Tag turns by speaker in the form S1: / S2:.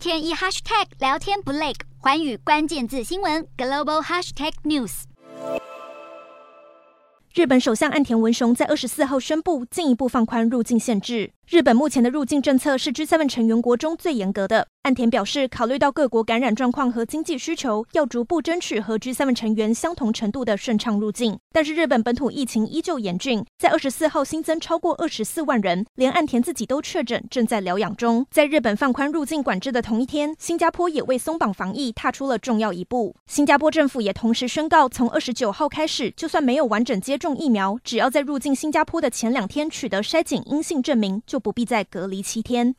S1: 天一 hashtag 聊天不累，环宇关键字新闻 global hashtag news。
S2: 日本首相岸田文雄在二十四号宣布进一步放宽入境限制。日本目前的入境政策是 G7 成员国中最严格的。岸田表示，考虑到各国感染状况和经济需求，要逐步争取和 G7 成员相同程度的顺畅入境。但是日本本土疫情依旧严峻，在二十四号新增超过二十四万人，连岸田自己都确诊，正在疗养中。在日本放宽入境管制的同一天，新加坡也为松绑防疫踏出了重要一步。新加坡政府也同时宣告，从二十九号开始，就算没有完整接种疫苗，只要在入境新加坡的前两天取得筛检阴性证明，就不必再隔离七天。